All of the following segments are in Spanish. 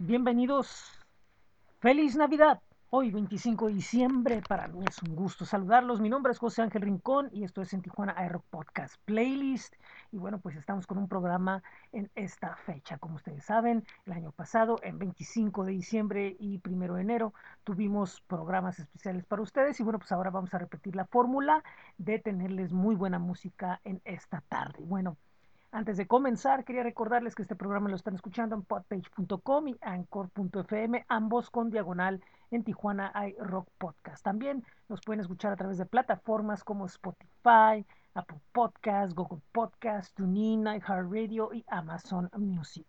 Bienvenidos. Feliz Navidad. Hoy 25 de diciembre. Para mí es un gusto saludarlos. Mi nombre es José Ángel Rincón y esto es en Tijuana Aero Podcast Playlist. Y bueno, pues estamos con un programa en esta fecha. Como ustedes saben, el año pasado, en 25 de diciembre y 1 de enero, tuvimos programas especiales para ustedes. Y bueno, pues ahora vamos a repetir la fórmula de tenerles muy buena música en esta tarde. Bueno, antes de comenzar, quería recordarles que este programa lo están escuchando en podpage.com y anchor.fm, ambos con diagonal en Tijuana hay Rock Podcast. También nos pueden escuchar a través de plataformas como Spotify, Apple Podcast, Google Podcast, TuneIn, iHeartRadio y Amazon Music.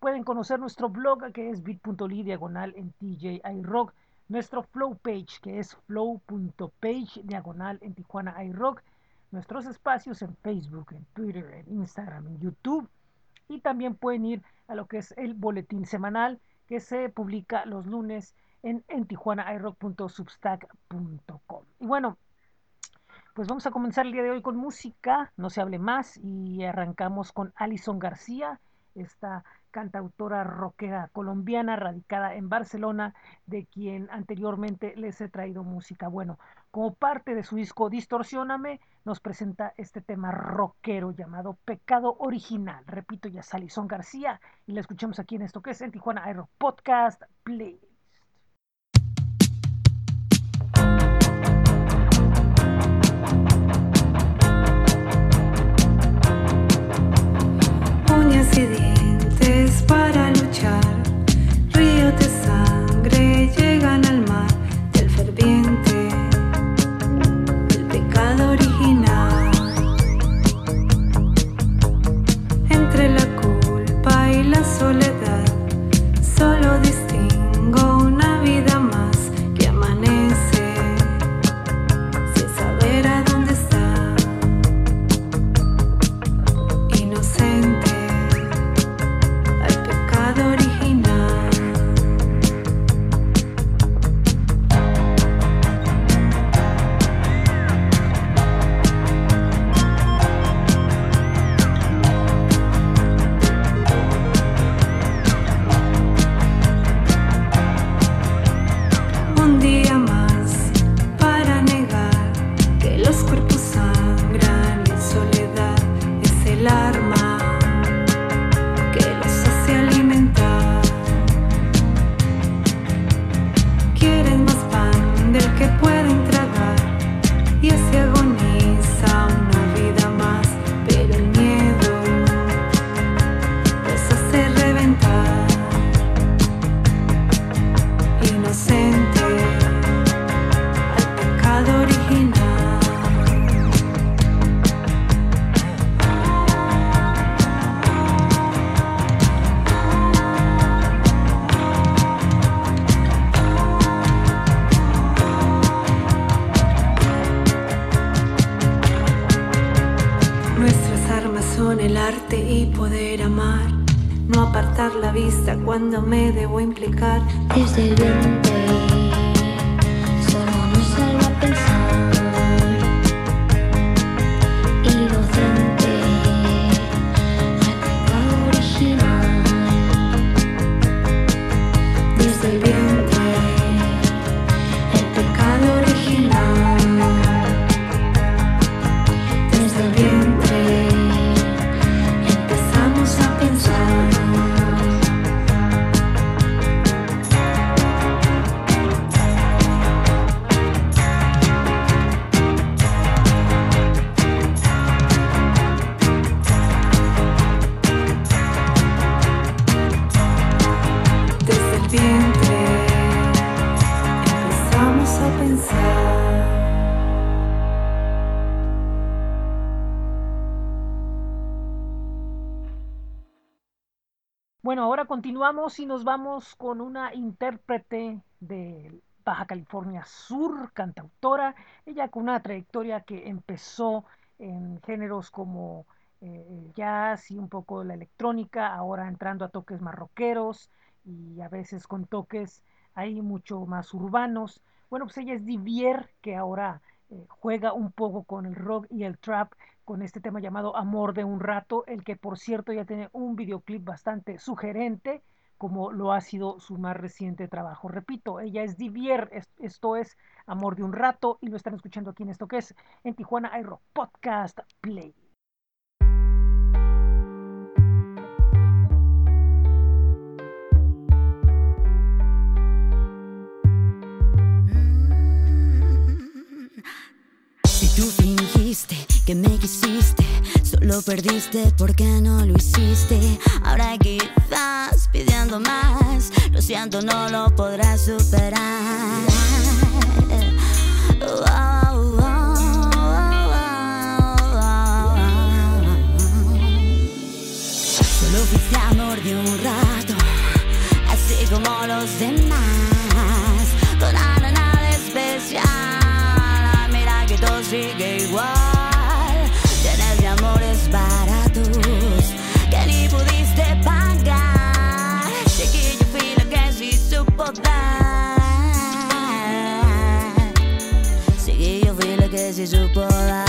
Pueden conocer nuestro blog que es bit.ly diagonal en TJI Rock, nuestro flow page que es flow.page diagonal en Tijuana iRock nuestros espacios en Facebook, en Twitter, en Instagram, en YouTube. Y también pueden ir a lo que es el boletín semanal que se publica los lunes en, en tijuanairock.substack.com. Y bueno, pues vamos a comenzar el día de hoy con música, no se hable más, y arrancamos con Alison García, esta cantautora rockera colombiana radicada en Barcelona, de quien anteriormente les he traído música. Bueno, como parte de su disco Distorsioname, nos presenta este tema rockero llamado Pecado Original. Repito, ya es Alison García y la escuchamos aquí en esto que es en Tijuana Aero Podcast Play. Me debo implicar. Continuamos y nos vamos con una intérprete de Baja California Sur, cantautora, ella con una trayectoria que empezó en géneros como eh, el jazz y un poco la electrónica, ahora entrando a toques más rockeros y a veces con toques ahí mucho más urbanos. Bueno, pues ella es Divier, que ahora eh, juega un poco con el rock y el trap con este tema llamado Amor de un rato, el que por cierto ya tiene un videoclip bastante sugerente como lo ha sido su más reciente trabajo. Repito, ella es Divier, es- esto es Amor de un Rato y lo están escuchando aquí en esto que es en Tijuana Aero Podcast Play. Fingiste que me quisiste, solo perdiste porque no lo hiciste. Ahora quizás pidiendo más, lo siento, no lo podrás superar. Oh, oh, oh. Solo fuiste amor de un rato, así como los demás. Fui la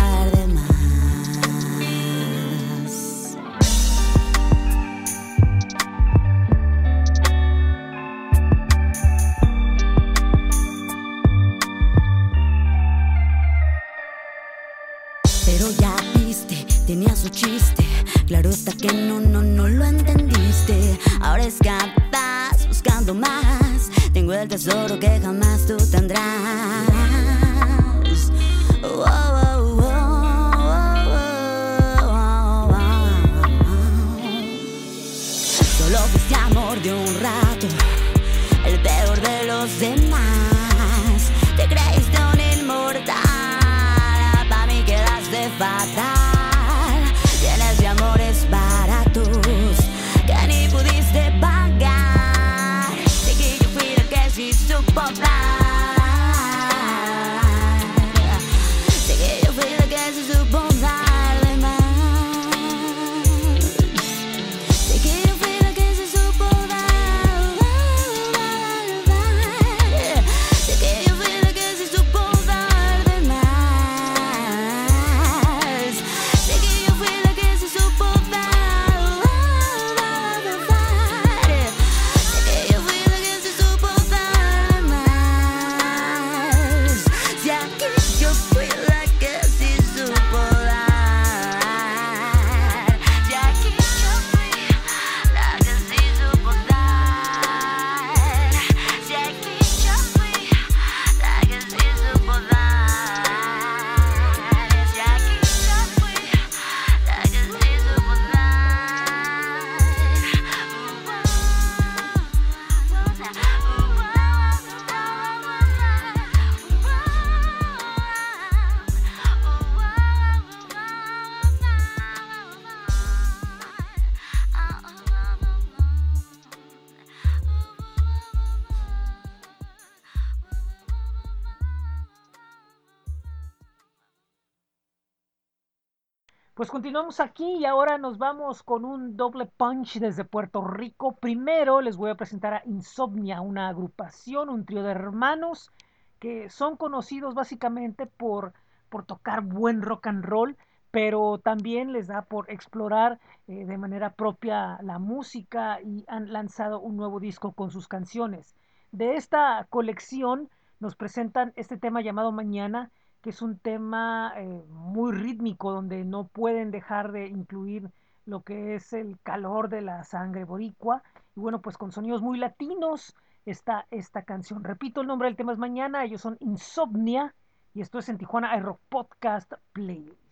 continuamos aquí y ahora nos vamos con un doble punch desde Puerto Rico. Primero les voy a presentar a Insomnia, una agrupación, un trío de hermanos que son conocidos básicamente por, por tocar buen rock and roll, pero también les da por explorar eh, de manera propia la música y han lanzado un nuevo disco con sus canciones. De esta colección nos presentan este tema llamado Mañana, que es un tema eh, muy rítmico donde no pueden dejar de incluir lo que es el calor de la sangre boricua. Y bueno pues con sonidos muy latinos está esta canción. Repito el nombre del tema es mañana ellos son Insomnia y esto es en Tijuana Aero Podcast Playlist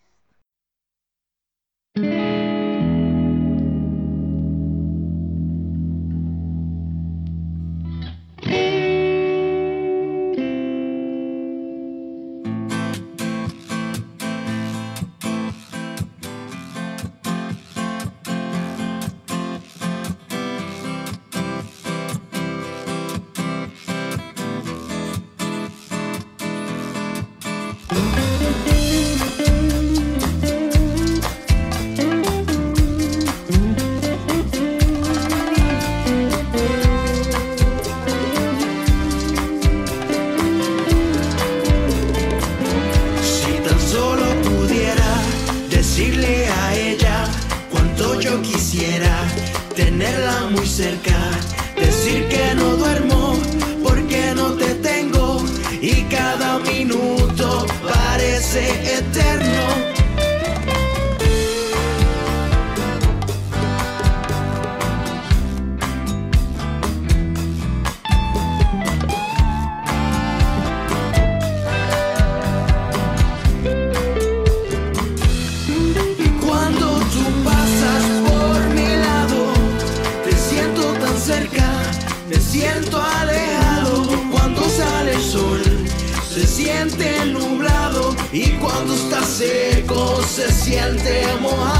ser é morrado.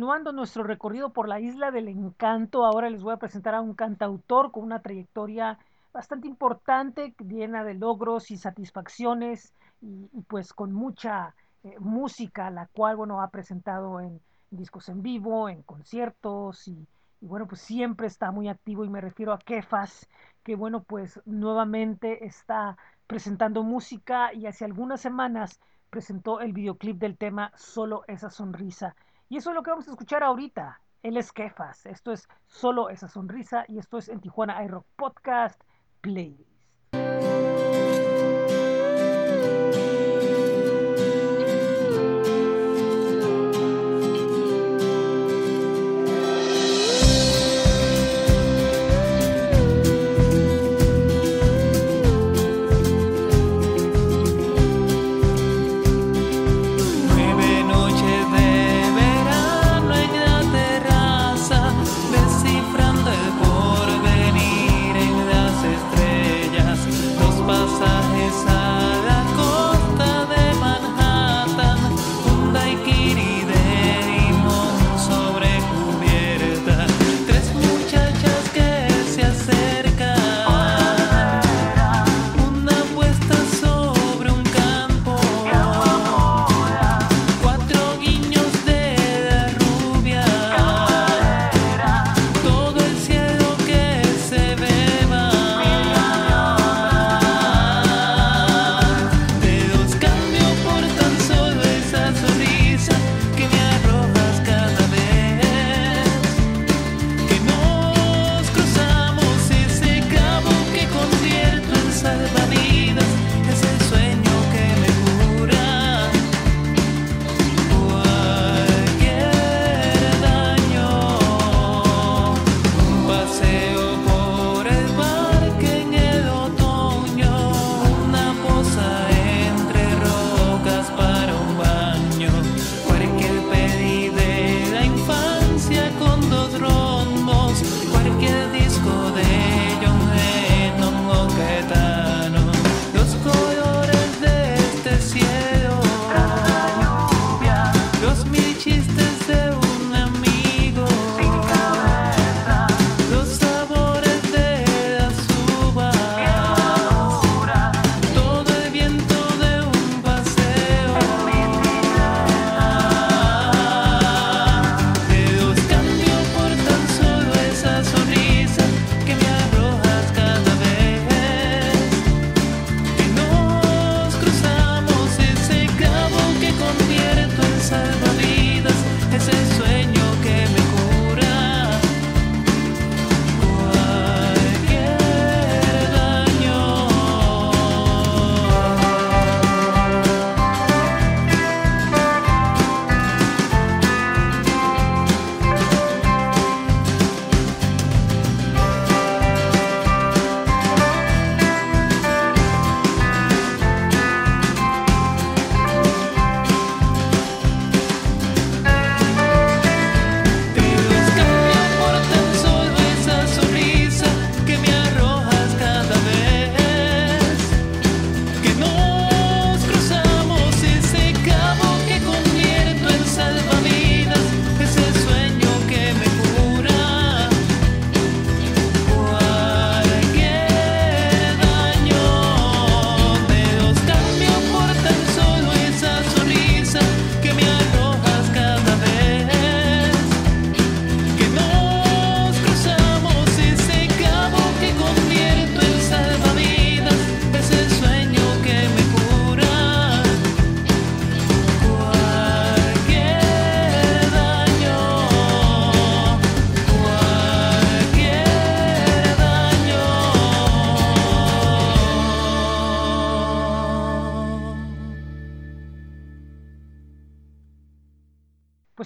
Continuando nuestro recorrido por la isla del encanto, ahora les voy a presentar a un cantautor con una trayectoria bastante importante, llena de logros y satisfacciones, y, pues con mucha eh, música, la cual, bueno, ha presentado en discos en vivo, en conciertos, y bueno, pues siempre está muy activo, y me refiero a Kefas, que bueno, pues nuevamente está presentando música, y hace algunas semanas presentó el videoclip del tema Solo esa sonrisa. Y eso es lo que vamos a escuchar ahorita. Él es Kefas. Esto es solo esa sonrisa y esto es en Tijuana iRock Podcast Playlist.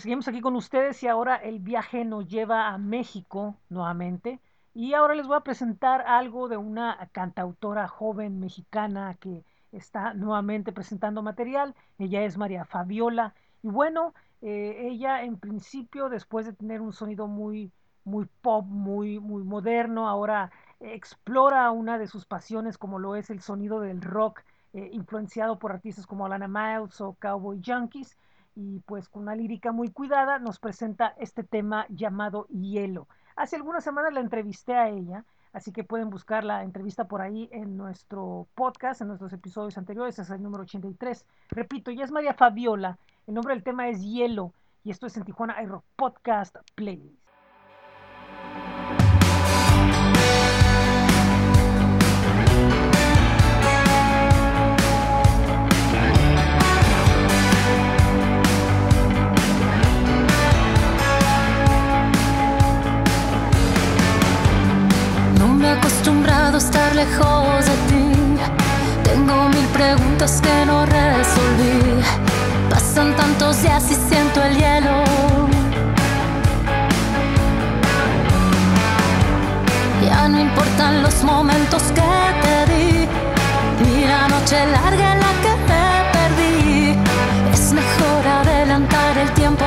Seguimos aquí con ustedes y ahora el viaje nos lleva a México nuevamente. Y ahora les voy a presentar algo de una cantautora joven mexicana que está nuevamente presentando material. Ella es María Fabiola. Y bueno, eh, ella en principio, después de tener un sonido muy, muy pop, muy, muy moderno, ahora explora una de sus pasiones como lo es el sonido del rock, eh, influenciado por artistas como Alana Miles o Cowboy Junkies y pues con una lírica muy cuidada nos presenta este tema llamado Hielo. Hace algunas semanas la entrevisté a ella, así que pueden buscar la entrevista por ahí en nuestro podcast, en nuestros episodios anteriores, es el número 83. Repito, ya es María Fabiola, el nombre del tema es Hielo y esto es en Tijuana Aero Podcast Playlist. Lejos de ti. Tengo mil preguntas que no resolví. Pasan tantos días y siento el hielo. Ya no importan los momentos que te di. Ni la noche larga en la que me perdí. Es mejor adelantar el tiempo.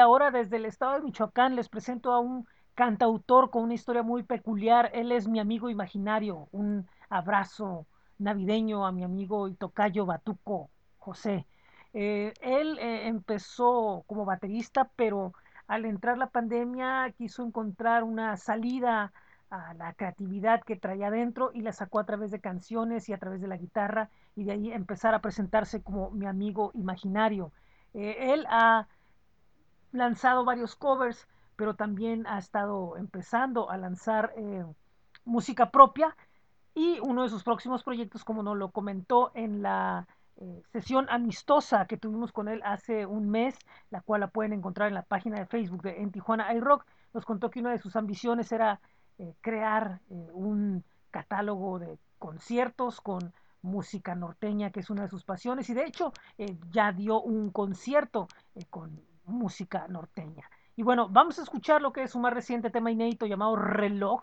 Ahora desde el estado de Michoacán les presento a un cantautor con una historia muy peculiar. Él es mi amigo imaginario. Un abrazo navideño a mi amigo y tocayo Batuco José. Eh, él eh, empezó como baterista, pero al entrar la pandemia quiso encontrar una salida a la creatividad que traía adentro y la sacó a través de canciones y a través de la guitarra y de ahí empezar a presentarse como mi amigo imaginario. Eh, él ha lanzado varios covers, pero también ha estado empezando a lanzar eh, música propia. Y uno de sus próximos proyectos, como nos lo comentó en la eh, sesión amistosa que tuvimos con él hace un mes, la cual la pueden encontrar en la página de Facebook de En Tijuana iRock, nos contó que una de sus ambiciones era eh, crear eh, un catálogo de conciertos con música norteña, que es una de sus pasiones, y de hecho eh, ya dio un concierto eh, con música norteña. Y bueno, vamos a escuchar lo que es su más reciente tema inédito llamado Reloj.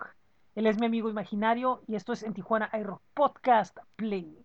Él es mi amigo imaginario y esto es en Tijuana iRock Podcast Play.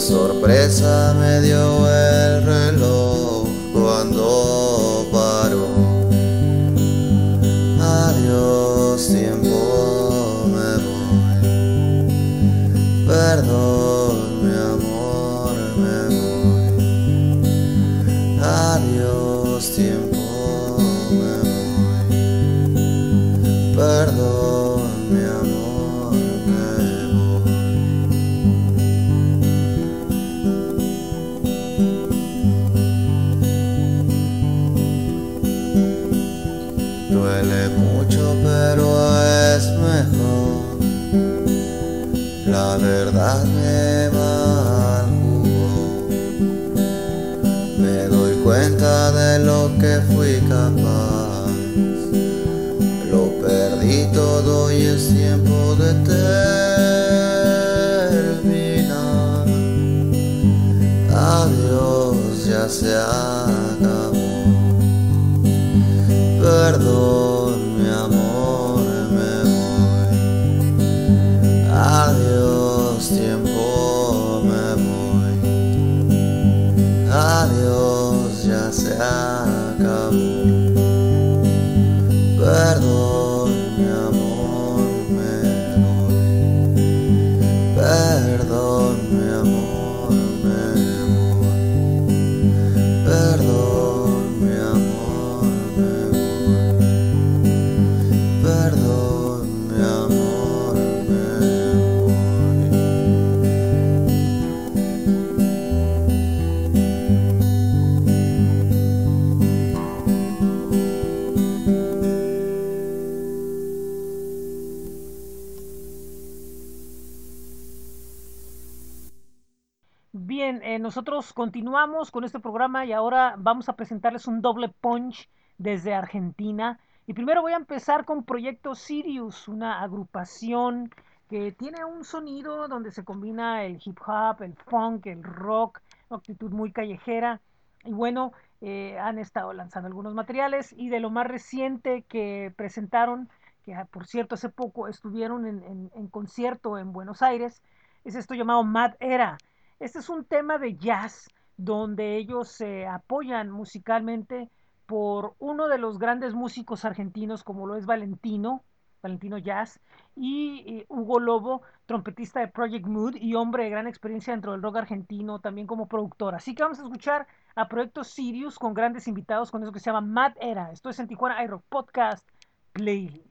Sorpresa me dio el reloj cuando nosotros continuamos con este programa y ahora vamos a presentarles un doble punch desde Argentina. Y primero voy a empezar con Proyecto Sirius, una agrupación que tiene un sonido donde se combina el hip hop, el funk, el rock, una actitud muy callejera. Y bueno, eh, han estado lanzando algunos materiales y de lo más reciente que presentaron, que ah, por cierto hace poco estuvieron en, en- en concierto en Buenos Aires, es esto llamado Mad Era. Este es un tema de jazz donde ellos se apoyan musicalmente por uno de los grandes músicos argentinos como lo es Valentino, Valentino Jazz, y eh, Hugo Lobo, trompetista de Project Mood y hombre de gran experiencia dentro del rock argentino, también como productor. Así que vamos a escuchar a Proyecto Sirius con grandes invitados con eso que se llama Mad Era. Esto es en Tijuana iRock Podcast Playlist.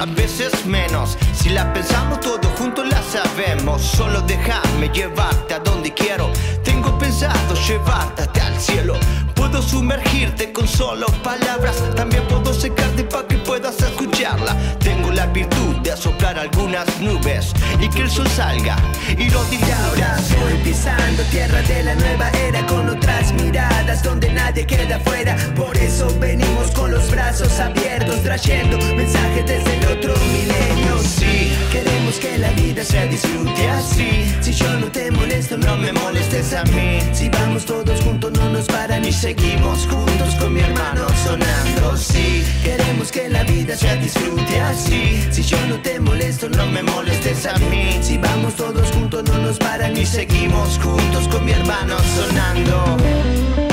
A veces menos. Si la pensamos todos juntos la sabemos. Solo déjame llevarte a donde quiero. Tengo pensado llevarte hasta el cielo. Puedo sumergirte con solo palabras. También puedo secarte para que puedas escucharla. La virtud de soplar algunas nubes y que el sol salga y lo Y ahora voy pisando tierra de la nueva era con otras miradas donde nadie queda fuera. Por eso venimos con los brazos abiertos trayendo mensajes desde el otro milenio. Sí, queremos que la vida se disfrute así. Si yo no te molesto, no me molestes a mí. Si vamos todos juntos, no nos paran y seguimos juntos con mi hermano sonando. Sí, queremos que la vida se disfrute así. Si yo no te molesto, no me molestes a mí. Si vamos todos juntos, no nos paran y seguimos juntos con mi hermano sonando.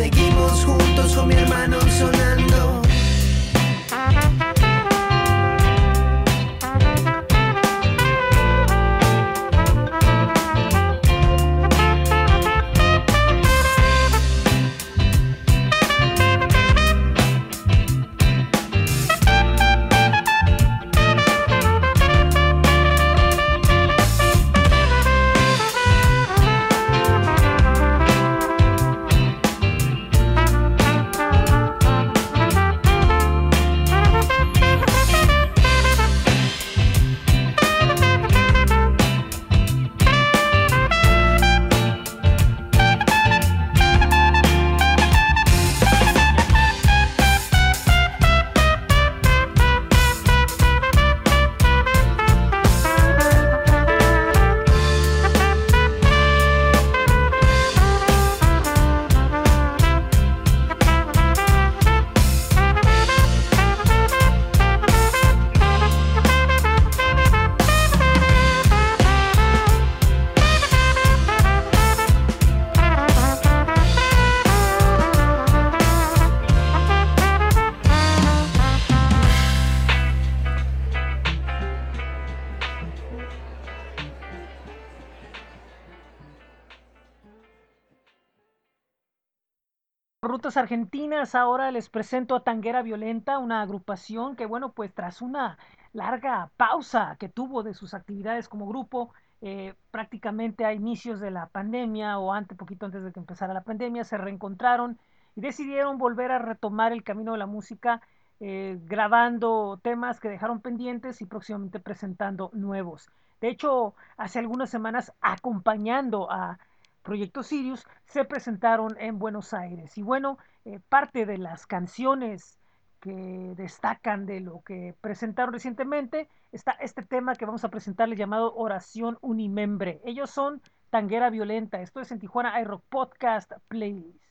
Seguimos juntos con mi hermano. Argentinas, ahora les presento a Tanguera Violenta, una agrupación que, bueno, pues tras una larga pausa que tuvo de sus actividades como grupo, eh, prácticamente a inicios de la pandemia o antes, poquito antes de que empezara la pandemia, se reencontraron y decidieron volver a retomar el camino de la música, eh, grabando temas que dejaron pendientes y próximamente presentando nuevos. De hecho, hace algunas semanas, acompañando a Proyecto Sirius, se presentaron en Buenos Aires. Y bueno, eh, parte de las canciones que destacan de lo que presentaron recientemente está este tema que vamos a presentarles llamado Oración Unimembre. Ellos son Tanguera Violenta. Esto es en Tijuana iRock Podcast Playlist.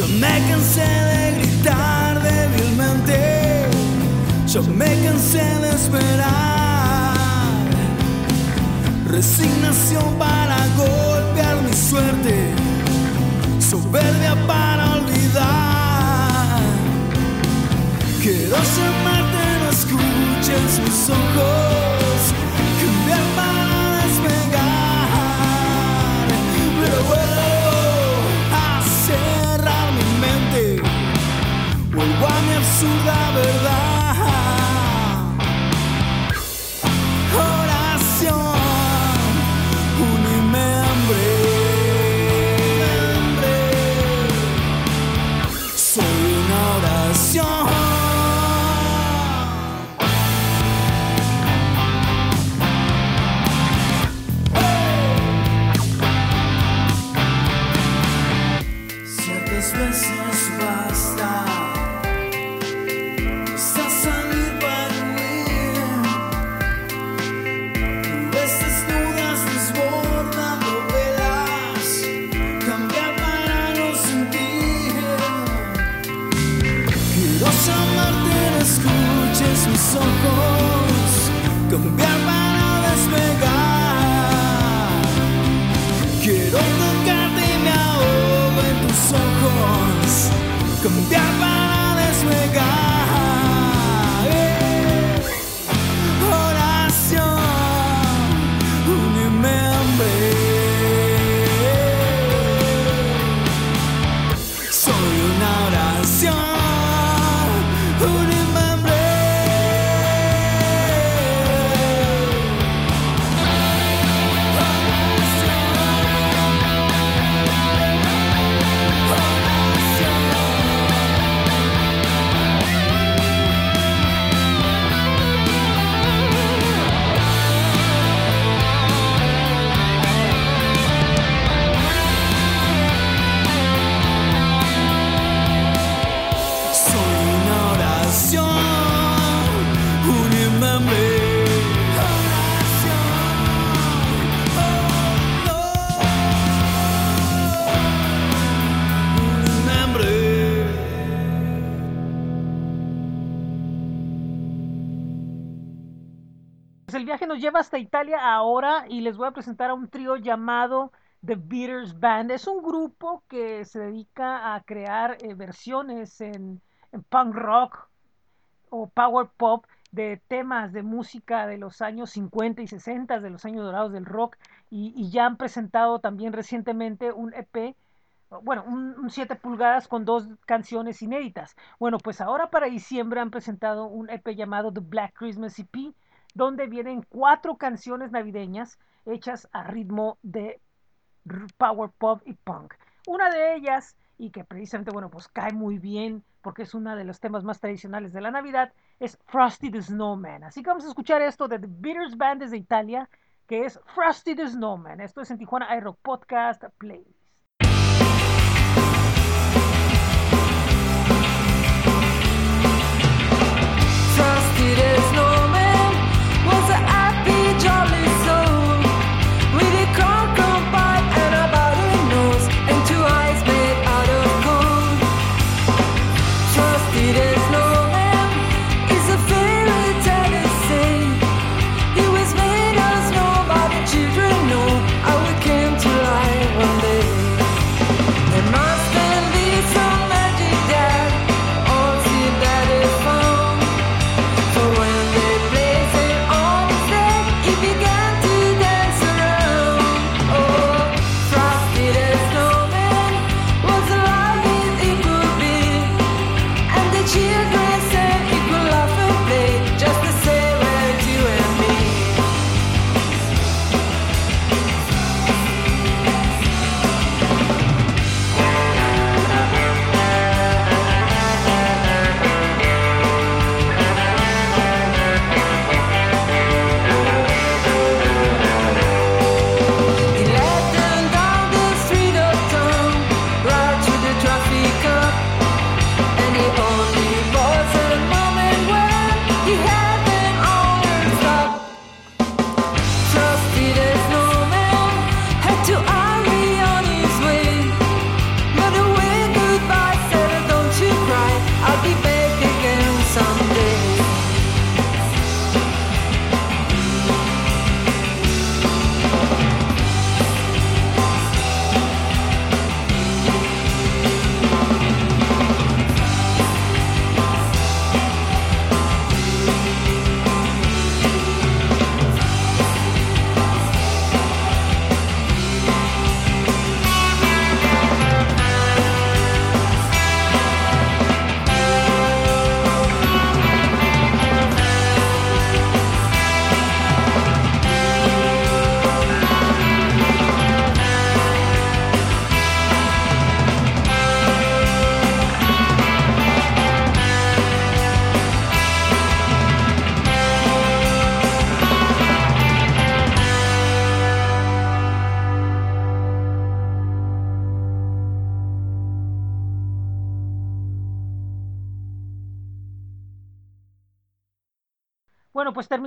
Yo me cansé de gritar débilmente, yo me cansé de esperar. Resignación para golpear mi suerte, soberbia para olvidar. Quiero llamarte, no escuches mis ojos, Lleva hasta Italia ahora y les voy a presentar a un trío llamado The Beaters Band. Es un grupo que se dedica a crear eh, versiones en, punk rock o power pop de temas de música de los años 50 y 60, de los años dorados del rock, y, y ya han presentado también recientemente un EP, bueno, un 7 pulgadas con dos canciones inéditas. Bueno, pues ahora para diciembre han presentado un EP llamado The Black Christmas EP, donde vienen cuatro canciones navideñas hechas a ritmo de power pop y punk. Una de ellas, y que precisamente, bueno, pues cae muy bien porque es uno de los temas más tradicionales de la Navidad, es Frosty the Snowman. Así que vamos a escuchar esto de The Beaters Band desde Italia, que es Frosty the Snowman. Esto es en Tijuana iRock Podcast the snowman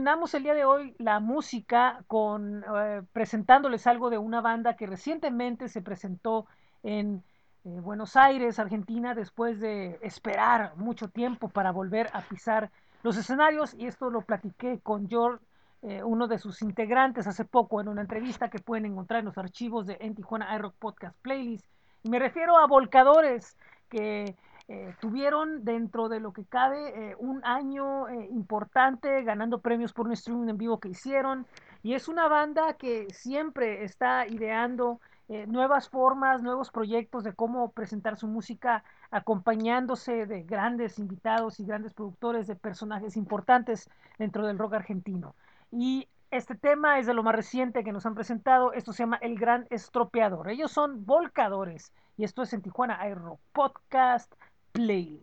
terminamos el día de hoy la música con eh, presentándoles algo de una banda que recientemente se presentó en eh, Buenos Aires, Argentina, después de esperar mucho tiempo para volver a pisar los escenarios. Y esto lo platiqué con George, eh, uno de sus integrantes, hace poco en una entrevista que pueden encontrar en los archivos de En Tijuana iRock Podcast Playlist. Y me refiero a Volcadores, que eh, tuvieron dentro de lo que cabe eh, un año eh, importante ganando premios por un streaming en vivo que hicieron y es una banda que siempre está ideando eh, nuevas formas, nuevos proyectos de cómo presentar su música acompañándose de grandes invitados y grandes productores de personajes importantes dentro del rock argentino. Y este tema es de lo más reciente que nos han presentado. Esto se llama El Gran Estropeador. Ellos son volcadores. Y esto es en Tijuana Aero Podcast Playlist.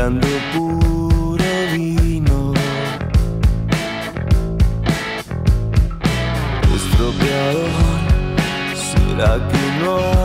Sangrando puro vino. Estropeador, ¿será que no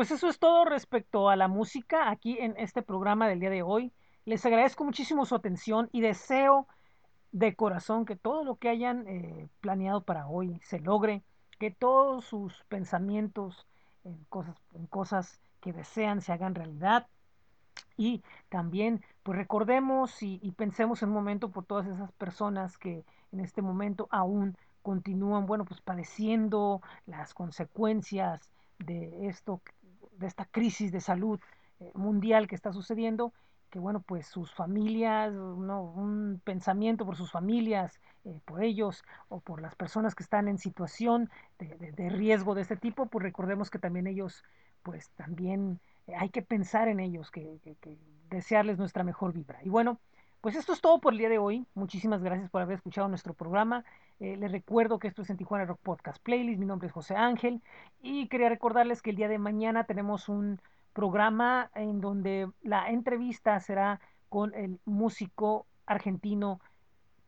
pues eso es todo respecto a la música aquí en este programa del día de hoy. Les agradezco muchísimo su atención y deseo de corazón que todo lo que hayan eh, planeado para hoy se logre, que todos sus pensamientos en cosas, en cosas que desean se hagan realidad. Y también, pues recordemos y, y pensemos un momento por todas esas personas que en este momento aún continúan, bueno, pues padeciendo las consecuencias de esto, de esta crisis de salud eh, mundial que está sucediendo, que bueno, pues sus familias, ¿no? un pensamiento por sus familias, eh, por ellos o por las personas que están en situación de, de, de riesgo de este tipo, pues recordemos que también ellos, pues también eh, hay que pensar en ellos, que, que, que desearles nuestra mejor vibra. Y bueno, pues esto es todo por el día de hoy. Muchísimas gracias por haber escuchado nuestro programa. Eh, les recuerdo que esto es en Tijuana Rock Podcast Playlist. Mi nombre es José Ángel y quería recordarles que el día de mañana tenemos un programa en donde la entrevista será con el músico argentino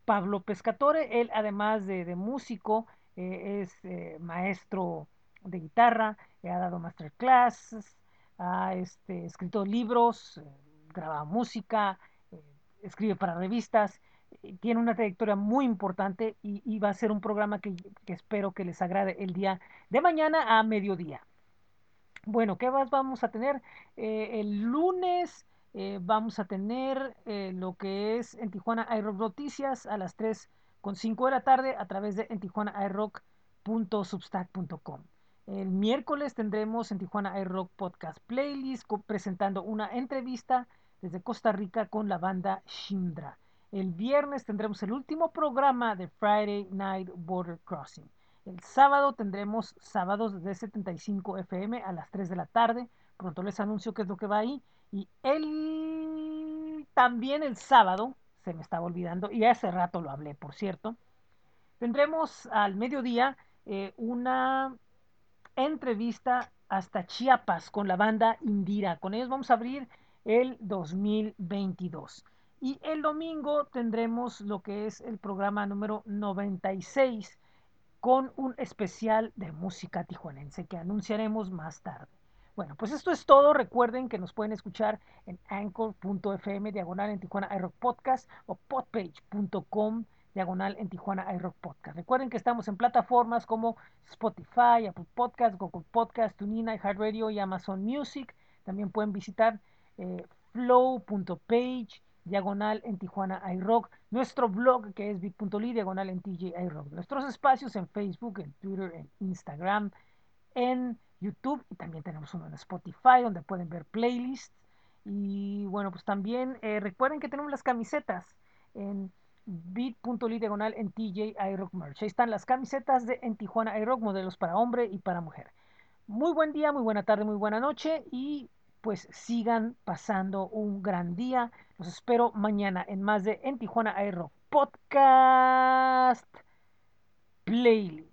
Pablo Pescatore. Él, además de, músico, eh, es eh, maestro de guitarra, ha dado masterclasses, ha este, escrito libros, eh, graba música, eh, escribe para revistas, eh, tiene una trayectoria muy importante y, va a ser un programa que, espero que les agrade el día de mañana a mediodía. Bueno, ¿qué más vamos a tener? Eh, el lunes eh, vamos a tener lo que es en Tijuana iRock Noticias a las 3 con 5 de la tarde a través de en Tijuana iRock.substack.com. El miércoles tendremos en Tijuana iRock Podcast Playlist presentando una entrevista desde Costa Rica con la banda Shindra. El viernes tendremos el último programa de Friday Night Border Crossing. El sábado tendremos sábados de 75 FM a las 3 de la tarde. Pronto les anuncio qué es lo que va ahí. Y el también el sábado, se me estaba olvidando, y hace rato lo hablé, por cierto, tendremos al mediodía eh, una entrevista hasta Chiapas con la banda Indira. Con ellos vamos a abrir el 2022. Y el domingo tendremos lo que es el programa número 96 con un especial de música tijuanense que anunciaremos más tarde. Bueno, pues esto es todo. Recuerden que nos pueden escuchar en anchor.fm diagonal en Tijuana iRock Podcast o podpage.com diagonal en Tijuana iRock Podcast. Recuerden que estamos en plataformas como Spotify, Apple Podcast, Google Podcast, TuneIn, iHeartRadio y Amazon Music. También pueden visitar eh, flow.page diagonal en Tijuana iRock, nuestro blog que es bit.ly diagonal en TJ iRock, nuestros espacios en Facebook, en Twitter, en Instagram, en YouTube y también tenemos uno en Spotify donde pueden ver playlists. Y bueno pues también eh, recuerden que tenemos las camisetas en bit.ly diagonal en TJ iRock Merch, ahí están las camisetas de en Tijuana iRock, modelos para hombre y para mujer. Muy buen día, muy buena tarde, muy buena noche y pues sigan pasando un gran día. Los espero mañana en más de En Tijuana Aero Podcast Playlist.